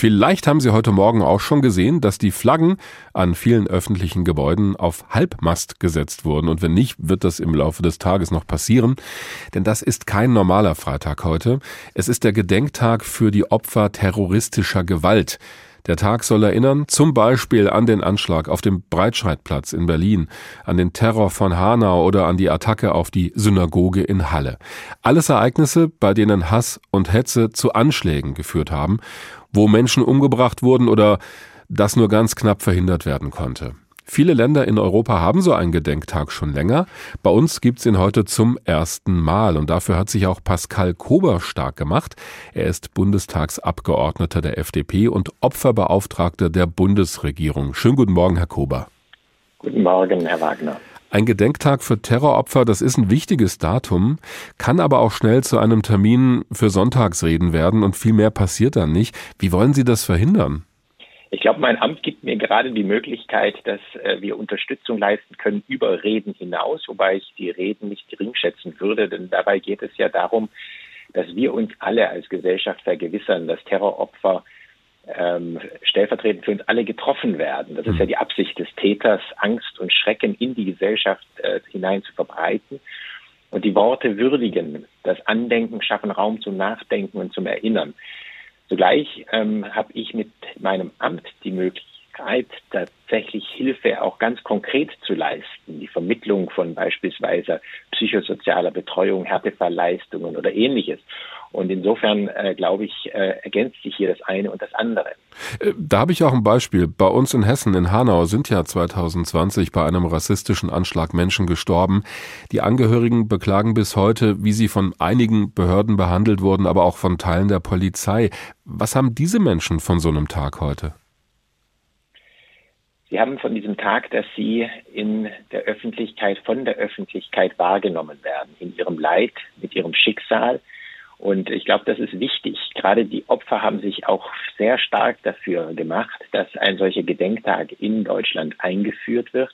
Vielleicht haben Sie heute Morgen auch schon gesehen, dass die Flaggen an vielen öffentlichen Gebäuden auf Halbmast gesetzt wurden. Und wenn nicht, wird das im Laufe des Tages noch passieren. Denn das ist kein normaler Freitag heute. Es ist der Gedenktag für die Opfer terroristischer Gewalt. Der Tag soll erinnern zum Beispiel an den Anschlag auf dem Breitscheidplatz in Berlin, an den Terror von Hanau oder an die Attacke auf die Synagoge in Halle. Alles Ereignisse, bei denen Hass und Hetze zu Anschlägen geführt haben, wo Menschen umgebracht wurden oder das nur ganz knapp verhindert werden konnte. Viele Länder in Europa haben so einen Gedenktag schon länger. Bei uns gibt's ihn heute zum ersten Mal und dafür hat sich auch Pascal Kober stark gemacht. Er ist Bundestagsabgeordneter der FDP und Opferbeauftragter der Bundesregierung. Schönen guten Morgen, Herr Kober. Guten Morgen, Herr Wagner. Ein Gedenktag für Terroropfer, das ist ein wichtiges Datum, kann aber auch schnell zu einem Termin für Sonntagsreden werden und viel mehr passiert dann nicht. Wie wollen Sie das verhindern? Ich glaube, mein Amt gibt mir gerade die Möglichkeit, dass äh, wir Unterstützung leisten können über Reden hinaus, wobei ich die Reden nicht gering schätzen würde, denn dabei geht es ja darum, dass wir uns alle als Gesellschaft vergewissern, dass Terroropfer ähm, stellvertretend für uns alle getroffen werden. Das ist ja mhm. die Absicht des Täters, Angst und Schrecken in die Gesellschaft äh, hinein zu verbreiten. Und die Worte würdigen, das Andenken schaffen Raum zum Nachdenken und zum Erinnern. Zugleich ähm, habe ich mit meinem Amt die Möglichkeit, tatsächlich Hilfe auch ganz konkret zu leisten. Die Vermittlung von beispielsweise psychosozialer Betreuung, Härtefallleistungen oder ähnliches. Und insofern, äh, glaube ich, äh, ergänzt sich hier das eine und das andere. Äh, da habe ich auch ein Beispiel. Bei uns in Hessen, in Hanau, sind ja 2020 bei einem rassistischen Anschlag Menschen gestorben. Die Angehörigen beklagen bis heute, wie sie von einigen Behörden behandelt wurden, aber auch von Teilen der Polizei. Was haben diese Menschen von so einem Tag heute? Sie haben von diesem Tag, dass Sie in der Öffentlichkeit, von der Öffentlichkeit wahrgenommen werden, in Ihrem Leid, mit Ihrem Schicksal, und ich glaube, das ist wichtig. Gerade die Opfer haben sich auch sehr stark dafür gemacht, dass ein solcher Gedenktag in Deutschland eingeführt wird.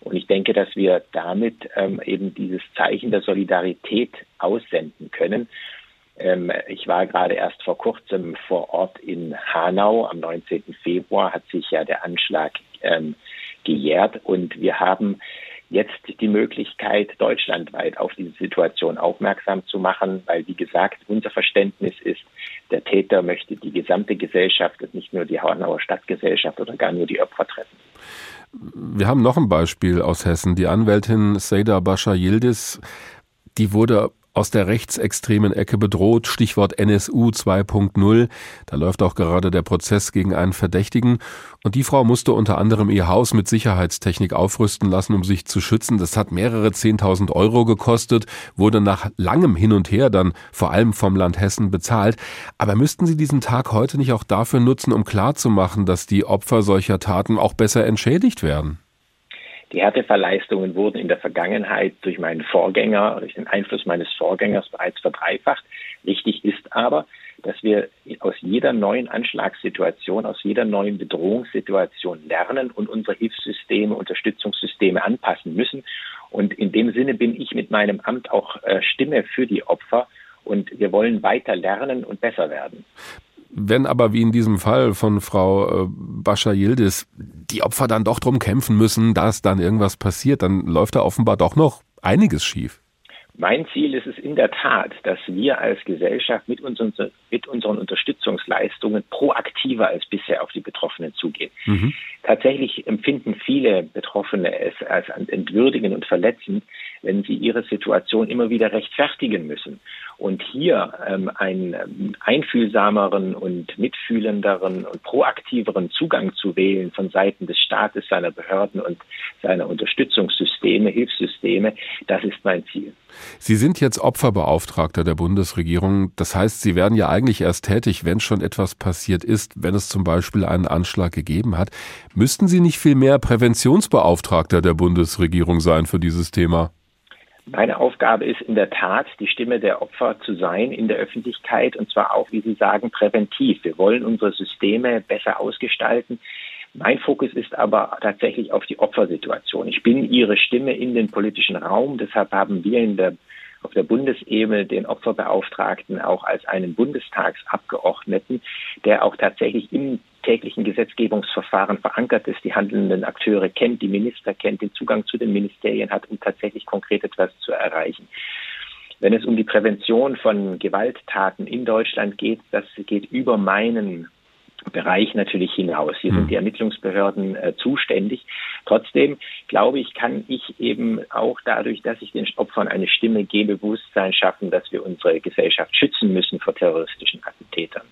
Und ich denke, dass wir damit ähm, eben dieses Zeichen der Solidarität aussenden können. Ähm, ich war gerade erst vor kurzem vor Ort in Hanau. Am 19. Februar hat sich ja der Anschlag ähm, gejährt und wir haben jetzt die Möglichkeit, deutschlandweit auf diese Situation aufmerksam zu machen, weil, wie gesagt, unser Verständnis ist, der Täter möchte die gesamte Gesellschaft und nicht nur die Hanauer Stadtgesellschaft oder gar nur die Opfer treffen. Wir haben noch ein Beispiel aus Hessen. Die Anwältin Seda Bascha Yildiz, die wurde aus der rechtsextremen Ecke bedroht, Stichwort NSU 2.0. Da läuft auch gerade der Prozess gegen einen Verdächtigen. Und die Frau musste unter anderem ihr Haus mit Sicherheitstechnik aufrüsten lassen, um sich zu schützen. Das hat mehrere 10.000 Euro gekostet, wurde nach langem Hin und Her dann vor allem vom Land Hessen bezahlt. Aber müssten Sie diesen Tag heute nicht auch dafür nutzen, um klarzumachen, dass die Opfer solcher Taten auch besser entschädigt werden? Die Härteverleistungen wurden in der Vergangenheit durch meinen Vorgänger, durch den Einfluss meines Vorgängers bereits verdreifacht. Richtig ist aber, dass wir aus jeder neuen Anschlagssituation, aus jeder neuen Bedrohungssituation lernen und unsere Hilfssysteme, Unterstützungssysteme anpassen müssen. Und in dem Sinne bin ich mit meinem Amt auch äh, Stimme für die Opfer. Und wir wollen weiter lernen und besser werden. Wenn aber wie in diesem Fall von Frau äh, Bascha Yildiz die Opfer dann doch drum kämpfen müssen, dass dann irgendwas passiert, dann läuft da offenbar doch noch einiges schief. Mein Ziel ist es in der Tat, dass wir als Gesellschaft mit unseren, mit unseren Unterstützungsleistungen proaktiver als bisher auf die Betroffenen zugehen. Mhm. Tatsächlich empfinden viele Betroffene es als entwürdigend und verletzend, wenn sie ihre Situation immer wieder rechtfertigen müssen. Und hier ähm, einen ähm, einfühlsameren und mitfühlenderen und proaktiveren Zugang zu wählen von Seiten des Staates, seiner Behörden und seiner Unterstützungssysteme, Hilfssysteme, das ist mein Ziel. Sie sind jetzt Opferbeauftragter der Bundesregierung. Das heißt, Sie werden ja eigentlich erst tätig, wenn schon etwas passiert ist, wenn es zum Beispiel einen Anschlag gegeben hat. Müssten Sie nicht viel mehr Präventionsbeauftragter der Bundesregierung sein für dieses Thema? Meine Aufgabe ist in der Tat, die Stimme der Opfer zu sein in der Öffentlichkeit und zwar auch, wie Sie sagen, präventiv. Wir wollen unsere Systeme besser ausgestalten. Mein Fokus ist aber tatsächlich auf die Opfersituation. Ich bin Ihre Stimme in den politischen Raum. Deshalb haben wir in der auf der Bundesebene den Opferbeauftragten auch als einen Bundestagsabgeordneten, der auch tatsächlich im täglichen Gesetzgebungsverfahren verankert ist, die handelnden Akteure kennt, die Minister kennt, den Zugang zu den Ministerien hat, um tatsächlich konkret etwas zu erreichen. Wenn es um die Prävention von Gewalttaten in Deutschland geht, das geht über meinen Bereich natürlich hinaus. Hier sind hm. die Ermittlungsbehörden äh, zuständig. Trotzdem glaube ich, kann ich eben auch dadurch, dass ich den Opfern eine Stimme gebe, Bewusstsein schaffen, dass wir unsere Gesellschaft schützen müssen vor terroristischen Attentätern.